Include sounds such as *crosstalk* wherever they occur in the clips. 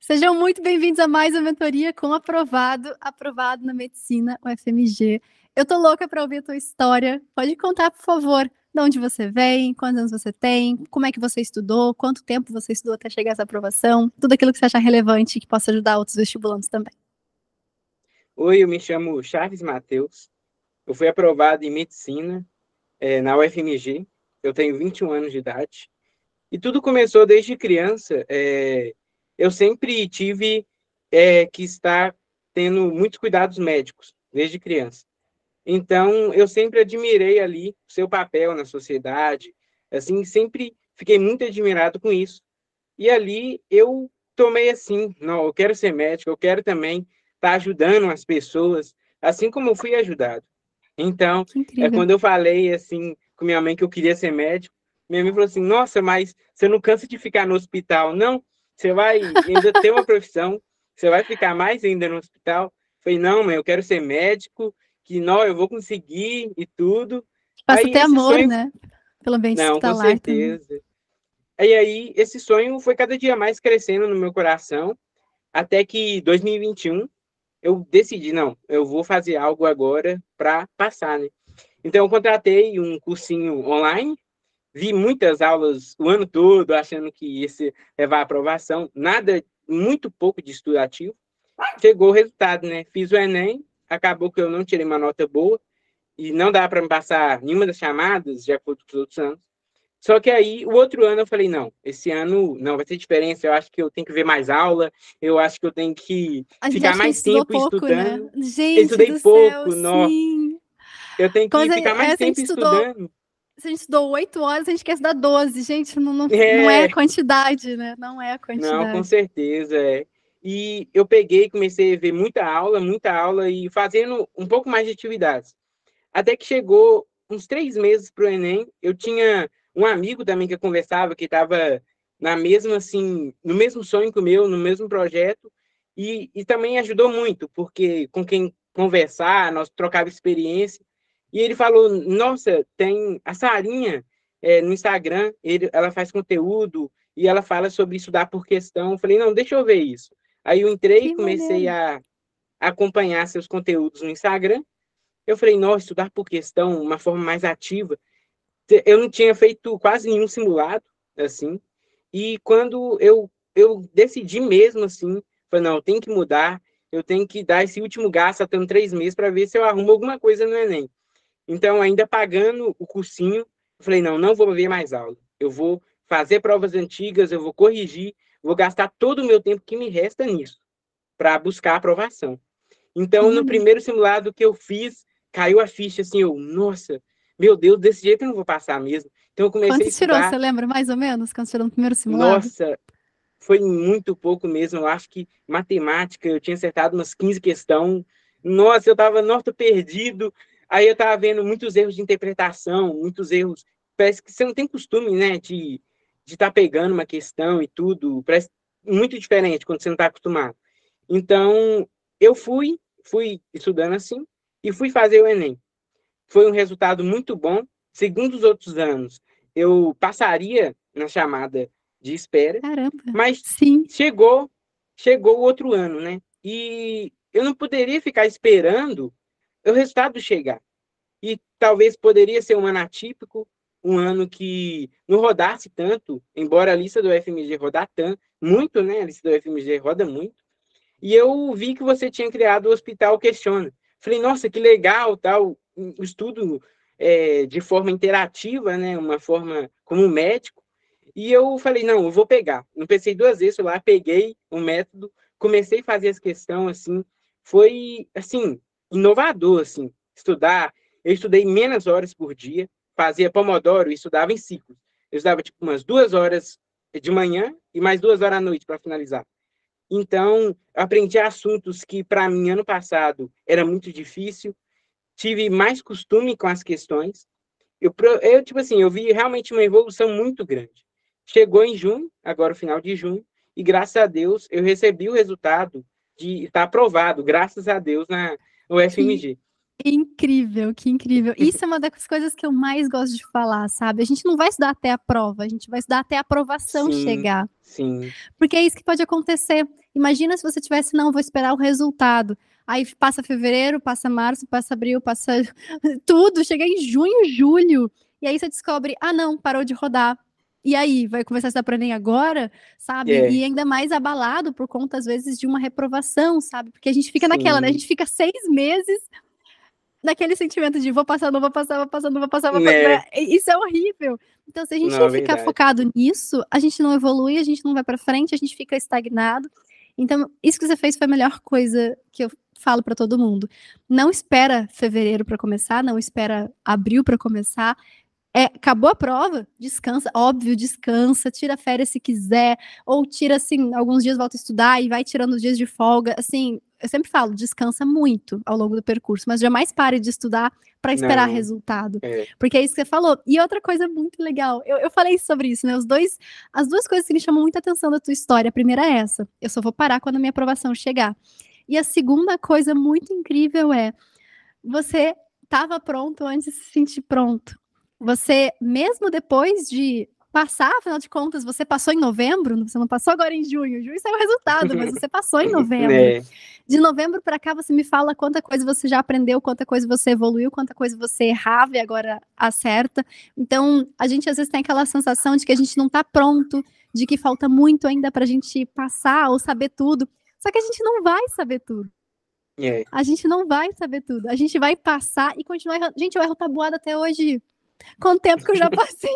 Sejam muito bem-vindos a mais uma mentoria com aprovado, aprovado na medicina, o FMG. Eu tô louca para ouvir a tua história. Pode contar, por favor, de onde você vem, quantos anos você tem, como é que você estudou, quanto tempo você estudou até chegar a essa aprovação, tudo aquilo que você achar relevante que possa ajudar outros vestibulantes também. Oi, eu me chamo Chaves Matheus. Eu fui aprovado em medicina é, na UFMG. Eu tenho 21 anos de idade. E tudo começou desde criança. É, eu sempre tive é, que estar tendo muitos cuidados médicos, desde criança. Então, eu sempre admirei ali o seu papel na sociedade, assim, sempre fiquei muito admirado com isso. E ali eu tomei assim, não, eu quero ser médico, eu quero também estar tá ajudando as pessoas, assim como eu fui ajudado. Então, é quando eu falei assim com minha mãe que eu queria ser médico, minha mãe falou assim: "Nossa, mas você não cansa de ficar no hospital, não? Você vai ainda ter uma profissão, você vai ficar mais ainda no hospital?" Eu falei: "Não, mãe, eu quero ser médico, que não, eu vou conseguir e tudo." Passa até amor, sonho... né? Pelo menos Não, com certeza. Também. E aí esse sonho foi cada dia mais crescendo no meu coração, até que 2021 eu decidi, não, eu vou fazer algo agora para passar, né? Então, eu contratei um cursinho online, vi muitas aulas o ano todo, achando que ia levar a aprovação, nada, muito pouco de estudo ativo. Chegou o resultado, né? Fiz o Enem, acabou que eu não tirei uma nota boa, e não dá para me passar nenhuma das chamadas, de acordo com os outros anos. Só que aí, o outro ano, eu falei, não, esse ano não vai ter diferença, eu acho que eu tenho que ver mais aula, eu acho que eu tenho que ficar mais tempo pouco, né? estudando. Né? Gente, eu estudei pouco, não. Eu tenho que ficar mais é, tempo estudando. Se a gente estudou oito horas, a gente quer estudar 12. Gente, não, não, é. não é a quantidade, né? Não é a quantidade. Não, com certeza, é. E eu peguei, comecei a ver muita aula, muita aula e fazendo um pouco mais de atividades. Até que chegou uns três meses para o Enem, eu tinha um amigo também que eu conversava, que estava na mesma, assim, no mesmo sonho que o meu, no mesmo projeto, e, e também ajudou muito, porque com quem conversar, nós trocava experiência, e ele falou, nossa, tem a Sarinha é, no Instagram, ele, ela faz conteúdo, e ela fala sobre estudar por questão, eu falei, não, deixa eu ver isso. Aí eu entrei, e comecei a, a acompanhar seus conteúdos no Instagram, eu falei, nossa, estudar por questão, uma forma mais ativa, eu não tinha feito quase nenhum simulado, assim, e quando eu, eu decidi mesmo, assim, falei, não, tenho que mudar, eu tenho que dar esse último gasto até três meses para ver se eu arrumo alguma coisa no Enem. Então, ainda pagando o cursinho, eu falei, não, não vou ver mais aula, eu vou fazer provas antigas, eu vou corrigir, vou gastar todo o meu tempo que me resta nisso, para buscar aprovação. Então, no uhum. primeiro simulado que eu fiz, caiu a ficha assim, eu, nossa, meu Deus, desse jeito eu não vou passar mesmo. Então eu comecei Quanto tirou, você lembra mais ou menos, quando tirou no primeiro simulado? Nossa, foi muito pouco mesmo. Eu acho que matemática, eu tinha acertado umas 15 questões. Nossa, eu estava norte perdido. Aí eu estava vendo muitos erros de interpretação, muitos erros. Parece que você não tem costume, né, de estar tá pegando uma questão e tudo. Parece muito diferente quando você não está acostumado. Então, eu fui, fui estudando assim e fui fazer o Enem foi um resultado muito bom. Segundo os outros anos, eu passaria na chamada de espera. Caramba. Mas sim. chegou, chegou o outro ano, né? E eu não poderia ficar esperando o resultado chegar. E talvez poderia ser um ano atípico, um ano que não rodasse tanto, embora a lista do FMG rodar tanto, muito, né? A lista do FMG roda muito. E eu vi que você tinha criado o Hospital Questiona. Falei, nossa, que legal, tal estudo é, de forma interativa, né, uma forma como médico, e eu falei, não, eu vou pegar. Não pensei duas vezes, lá, peguei o método, comecei a fazer as questões, assim, foi, assim, inovador, assim, estudar. Eu estudei menos horas por dia, fazia Pomodoro e estudava em ciclos. Eu estudava, tipo, umas duas horas de manhã e mais duas horas à noite para finalizar. Então, aprendi assuntos que, para mim, ano passado, era muito difícil, tive mais costume com as questões. Eu, eu, tipo assim, eu vi realmente uma evolução muito grande. Chegou em junho, agora o final de junho, e graças a Deus eu recebi o resultado de estar aprovado, graças a Deus, na UFMG. Incrível, que incrível. *laughs* Isso é uma das coisas que eu mais gosto de falar, sabe? A gente não vai estudar até a prova, a gente vai estudar até a aprovação sim, chegar. Sim. Porque é isso que pode acontecer. Imagina se você tivesse, não, vou esperar o resultado. Aí passa fevereiro, passa março, passa abril, passa *laughs* tudo, chega em junho, julho. E aí você descobre, ah, não, parou de rodar. E aí, vai começar a estudar para Enem agora, sabe? É. E ainda mais abalado por conta, às vezes, de uma reprovação, sabe? Porque a gente fica Sim. naquela, né? A gente fica seis meses naquele sentimento de vou passar, não vou passar, vou passar, não vou passar, vou passar. É. Isso é horrível. Então, se a gente não, ficar focado nisso, a gente não evolui, a gente não vai para frente, a gente fica estagnado. Então, isso que você fez foi a melhor coisa que eu falo para todo mundo. Não espera fevereiro para começar, não espera abril para começar. É, acabou a prova, descansa, óbvio, descansa, tira férias se quiser, ou tira assim, alguns dias volta a estudar e vai tirando os dias de folga. Assim, eu sempre falo, descansa muito ao longo do percurso, mas jamais pare de estudar para esperar Não, resultado. É. Porque é isso que você falou. E outra coisa muito legal, eu, eu falei sobre isso, né? Os dois, as duas coisas que me chamam muita atenção da tua história. A primeira é essa: eu só vou parar quando a minha aprovação chegar. E a segunda coisa muito incrível é você estava pronto antes de se sentir pronto. Você, mesmo depois de passar, afinal de contas, você passou em novembro, você não passou agora em junho. Junho saiu o resultado, mas você passou em *laughs* novembro. É. De novembro para cá, você me fala quanta coisa você já aprendeu, quanta coisa você evoluiu, quanta coisa você errava e agora acerta. Então, a gente às vezes tem aquela sensação de que a gente não está pronto, de que falta muito ainda para a gente passar ou saber tudo. Só que a gente não vai saber tudo. É. A gente não vai saber tudo. A gente vai passar e continuar errando. Gente, eu erro tabuada até hoje com o tempo que eu já passei.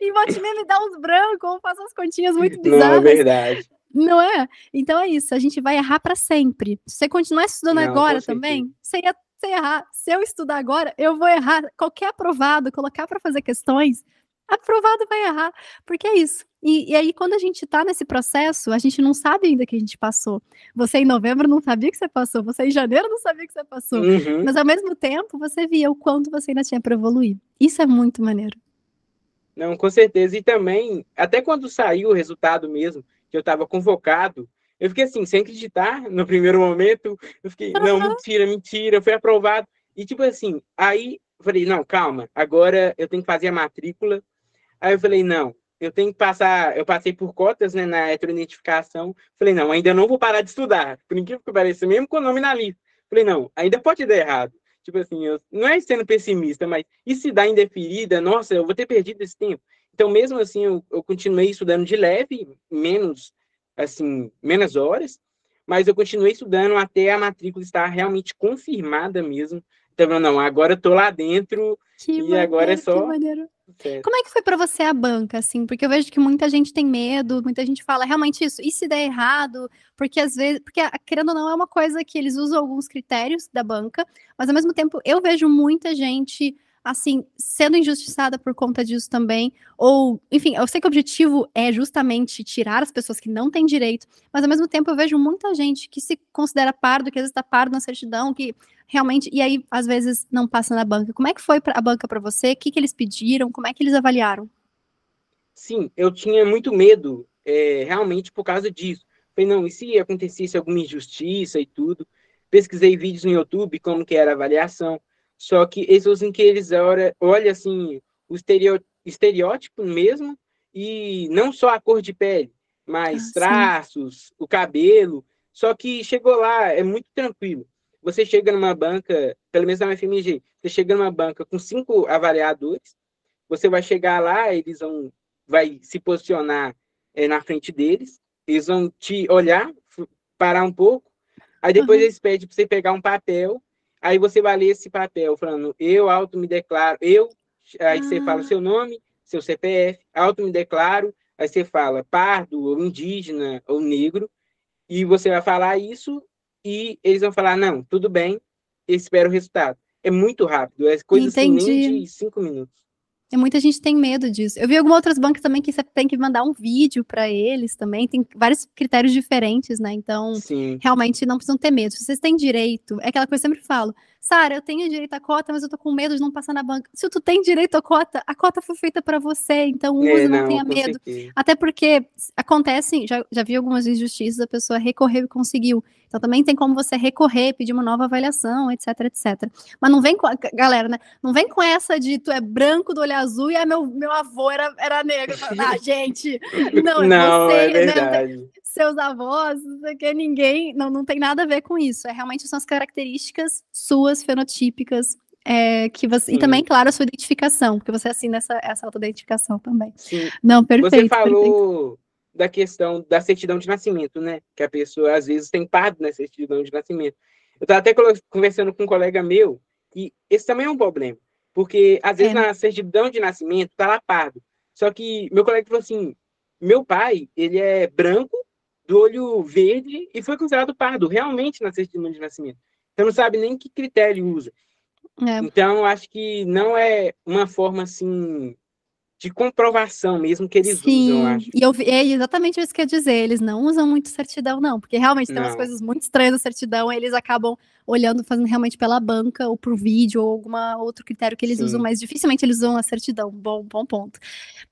e vou me dar uns brancos, ou faço umas continhas muito bizarras. Não é verdade. Não é? Então é isso, a gente vai errar para sempre. Se você continuar estudando Não, agora também, você ia, você ia errar. Se eu estudar agora, eu vou errar. Qualquer aprovado, colocar para fazer questões, aprovado vai errar. Porque é isso. E, e, aí, quando a gente está nesse processo, a gente não sabe ainda que a gente passou. Você em novembro não sabia que você passou, você em janeiro não sabia que você passou. Uhum. Mas ao mesmo tempo, você via o quanto você ainda tinha para evoluir. Isso é muito maneiro. Não, com certeza. E também, até quando saiu o resultado mesmo, que eu estava convocado, eu fiquei assim, sem acreditar *laughs* no primeiro momento. Eu fiquei, uhum. não, mentira, mentira, foi aprovado. E tipo assim, aí falei, não, calma, agora eu tenho que fazer a matrícula. Aí eu falei, não, eu tenho que passar, eu passei por cotas né, na heteroidentificação. Falei, não, ainda não vou parar de estudar, por incrível que pareça, mesmo com o nome na lista. Falei, não, ainda pode dar errado. Tipo assim, eu, não é sendo pessimista, mas e se dá indeferida? Nossa, eu vou ter perdido esse tempo. Então, mesmo assim, eu, eu continuei estudando de leve, menos, assim, menos horas, mas eu continuei estudando até a matrícula estar realmente confirmada mesmo. Então, não, agora eu tô lá dentro que e maneiro, agora é só Certo. Como é que foi para você a banca, assim? Porque eu vejo que muita gente tem medo, muita gente fala realmente isso. E se der errado? Porque às vezes, porque querendo ou não é uma coisa que eles usam alguns critérios da banca, mas ao mesmo tempo eu vejo muita gente assim, sendo injustiçada por conta disso também, ou, enfim, eu sei que o objetivo é justamente tirar as pessoas que não têm direito, mas ao mesmo tempo eu vejo muita gente que se considera pardo, que às vezes está pardo na certidão, que realmente, e aí às vezes não passa na banca. Como é que foi a banca para você? O que, que eles pediram? Como é que eles avaliaram? Sim, eu tinha muito medo, é, realmente por causa disso. Falei, não, e se acontecesse alguma injustiça e tudo? Pesquisei vídeos no YouTube, como que era a avaliação, só que eles usam que eles olham, assim, o estereótipo mesmo, e não só a cor de pele, mas ah, traços, sim. o cabelo. Só que chegou lá, é muito tranquilo. Você chega numa banca, pelo menos na FMG, você chega numa banca com cinco avaliadores, você vai chegar lá, eles vão vai se posicionar é, na frente deles, eles vão te olhar, parar um pouco, aí depois uhum. eles pedem para você pegar um papel Aí você vai ler esse papel falando, eu auto me declaro, eu, aí ah. você fala o seu nome, seu CPF, auto me declaro, aí você fala pardo, ou indígena, ou negro, e você vai falar isso, e eles vão falar, não, tudo bem, espera o resultado. É muito rápido, é coisa assim, nem de cinco minutos. E muita gente tem medo disso. Eu vi algumas outras bancas também que você tem que mandar um vídeo para eles também. Tem vários critérios diferentes, né? Então, Sim. realmente não precisam ter medo. Se vocês têm direito, é aquela coisa que eu sempre falo: Sara, eu tenho direito à cota, mas eu tô com medo de não passar na banca. Se tu tem direito à cota, a cota foi feita para você, então use, é, não, não tenha medo. Até porque acontece, já, já vi algumas injustiças, a pessoa recorreu e conseguiu. Então também tem como você recorrer, pedir uma nova avaliação, etc, etc. Mas não vem com, a, galera, né? Não vem com essa de tu é branco do olho azul e a meu, meu avô era, era negro. *laughs* Ah, gente, *laughs* não, não você, é verdade. Né? Seus avós, não sei o que, ninguém, não, não tem nada a ver com isso. É realmente são as características suas, fenotípicas, é, que você, e também, claro, a sua identificação, porque você assina essa, essa autoidentificação também. Sim. Não, perfeito. Você falou perfeito. da questão da certidão de nascimento, né? Que a pessoa, às vezes, tem pardo na certidão de nascimento. Eu estava até conversando com um colega meu, que esse também é um problema, porque, às vezes, é. na certidão de nascimento, tá lá pardo. Só que meu colega falou assim, meu pai, ele é branco, do olho verde e foi considerado pardo, realmente na certidão de nascimento. Então não sabe nem que critério usa. É. Então acho que não é uma forma assim de comprovação mesmo que eles Sim, usam, acho. E eu, é exatamente isso que eu ia dizer, eles não usam muito certidão, não, porque realmente tem não. umas coisas muito estranhas na certidão, eles acabam olhando, fazendo realmente pela banca, ou por vídeo, ou algum outro critério que eles Sim. usam, mas dificilmente eles usam a certidão. Bom, bom ponto.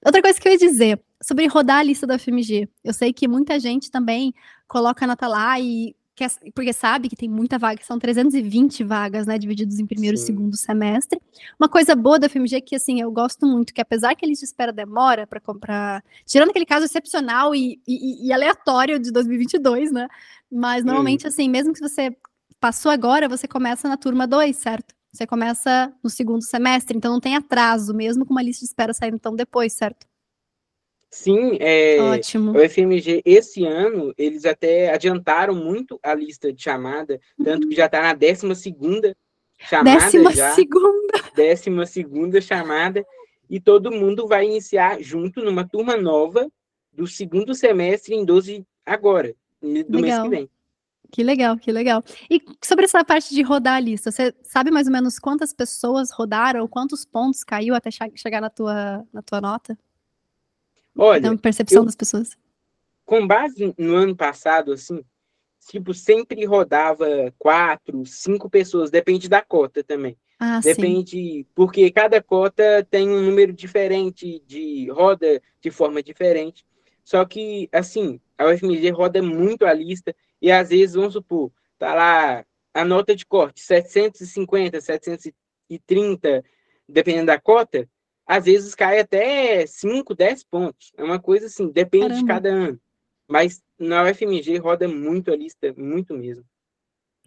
Outra coisa que eu ia dizer, sobre rodar a lista da FMG. Eu sei que muita gente também coloca a nota lá e quer, porque sabe que tem muita vaga, são 320 vagas, né, divididos em primeiro Sim. e segundo semestre. Uma coisa boa da FMG é que assim, eu gosto muito que apesar que a lista de espera demora para comprar, tirando aquele caso excepcional e, e, e, aleatório de 2022, né? Mas normalmente hum. assim, mesmo que você passou agora, você começa na turma 2, certo? Você começa no segundo semestre, então não tem atraso, mesmo com uma lista de espera saindo tão depois, certo? Sim, é, Ótimo. o FMG esse ano eles até adiantaram muito a lista de chamada, tanto que já está na 12 segunda chamada décima já. Segunda. Décima segunda chamada. E todo mundo vai iniciar junto numa turma nova do segundo semestre em 12 agora, do legal. mês que vem. Que legal, que legal. E sobre essa parte de rodar a lista, você sabe mais ou menos quantas pessoas rodaram, quantos pontos caiu até chegar na tua, na tua nota? Olha, então, percepção eu, das pessoas. Com base no ano passado, assim, tipo, sempre rodava quatro, cinco pessoas, depende da cota também. Ah, depende, sim. porque cada cota tem um número diferente de roda de forma diferente. Só que, assim, a UFMG roda muito a lista e às vezes, vamos supor, tá lá a nota de corte 750, 730, dependendo da cota, às vezes cai até 5, 10 pontos. É uma coisa assim, depende Caramba. de cada ano. Mas na UFMG roda muito a lista, muito mesmo.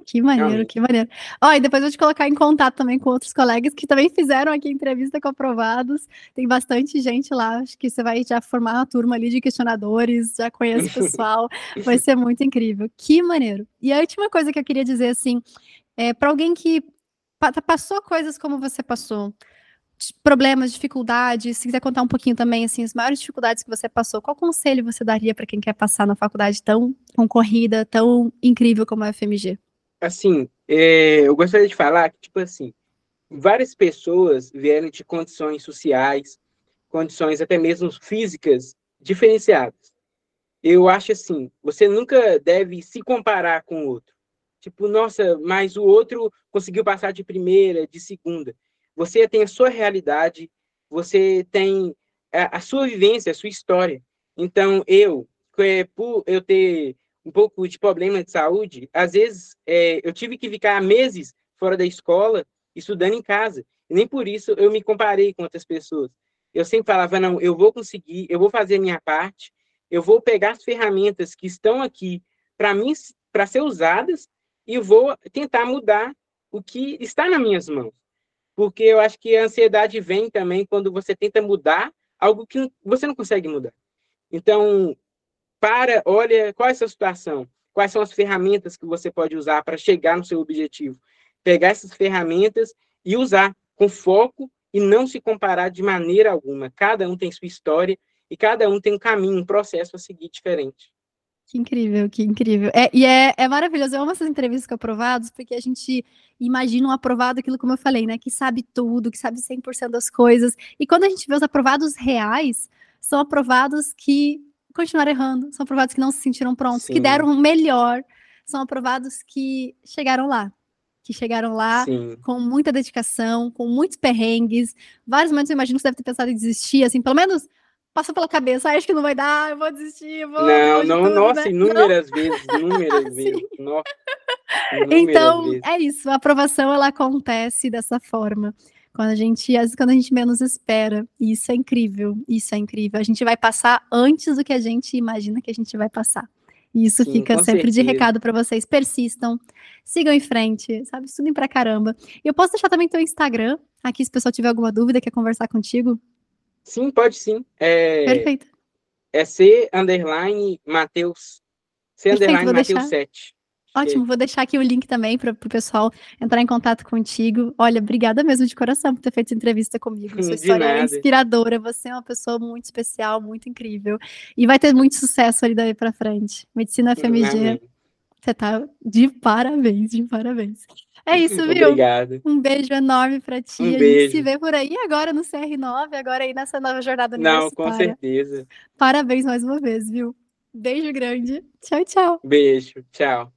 Que maneiro, Realmente. que maneiro. Ó, e depois eu vou te colocar em contato também com outros colegas que também fizeram aqui entrevista com aprovados. Tem bastante gente lá, acho que você vai já formar uma turma ali de questionadores, já conhece o pessoal, *laughs* vai ser muito incrível. Que maneiro. E a última coisa que eu queria dizer, assim, é para alguém que passou coisas como você passou, problemas, dificuldades, se quiser contar um pouquinho também, assim, as maiores dificuldades que você passou, qual conselho você daria para quem quer passar na faculdade tão concorrida, tão incrível como a FMG? Assim, é, eu gostaria de falar que, tipo assim, várias pessoas vieram de condições sociais, condições até mesmo físicas diferenciadas. Eu acho assim, você nunca deve se comparar com o outro. Tipo, nossa, mas o outro conseguiu passar de primeira, de segunda. Você tem a sua realidade, você tem a, a sua vivência, a sua história. Então, eu, é, por eu ter um pouco de problema de saúde, às vezes é, eu tive que ficar meses fora da escola, estudando em casa. E nem por isso eu me comparei com outras pessoas. Eu sempre falava, não, eu vou conseguir, eu vou fazer a minha parte, eu vou pegar as ferramentas que estão aqui para mim, para ser usadas, e vou tentar mudar o que está nas minhas mãos porque eu acho que a ansiedade vem também quando você tenta mudar algo que você não consegue mudar. Então, para, olha qual é a sua situação, quais são as ferramentas que você pode usar para chegar no seu objetivo. Pegar essas ferramentas e usar com foco e não se comparar de maneira alguma. Cada um tem sua história e cada um tem um caminho, um processo a seguir diferente. Que incrível, que incrível. É, e é, é maravilhoso. Eu amo essas entrevistas com aprovados, porque a gente imagina um aprovado, aquilo como eu falei, né? Que sabe tudo, que sabe 100% das coisas. E quando a gente vê os aprovados reais, são aprovados que continuaram errando, são aprovados que não se sentiram prontos, Sim. que deram o melhor, são aprovados que chegaram lá que chegaram lá Sim. com muita dedicação, com muitos perrengues. Vários momentos eu imagino que você deve ter pensado em desistir, assim, pelo menos passou pela cabeça, ah, acho que não vai dar, eu vou desistir, eu vou. Não, de não, tudo, nossa, né? inúmeras vezes, inúmeras *laughs* vezes. Inúmeras Então, vezes. é isso, a aprovação ela acontece dessa forma. Quando a gente, às vezes, quando a gente menos espera. E isso é incrível, isso é incrível. A gente vai passar antes do que a gente imagina que a gente vai passar. E isso Sim, fica sempre de certeza. recado para vocês. Persistam, sigam em frente, sabe? Estudem pra caramba. E eu posso deixar também teu Instagram aqui, se o pessoal tiver alguma dúvida, quer conversar contigo. Sim, pode sim. É, Perfeito. é C underline Mateus. C Perfeito, underline Mateus deixar. 7. Ótimo, vou deixar aqui o link também para o pessoal entrar em contato contigo. Olha, obrigada mesmo de coração por ter feito essa entrevista comigo. *laughs* Sua De história é nada. inspiradora. Você é uma pessoa muito especial, muito incrível. E vai ter muito sucesso ali daí para frente. Medicina FMG, Amém. Você tá de parabéns, de parabéns. É isso, viu? Obrigado. Um beijo enorme para ti. Um a gente beijo. se vê por aí agora no CR9, agora aí nessa nova jornada Não, com universitária. certeza. Parabéns mais uma vez, viu? Beijo grande. Tchau, tchau. Beijo. Tchau.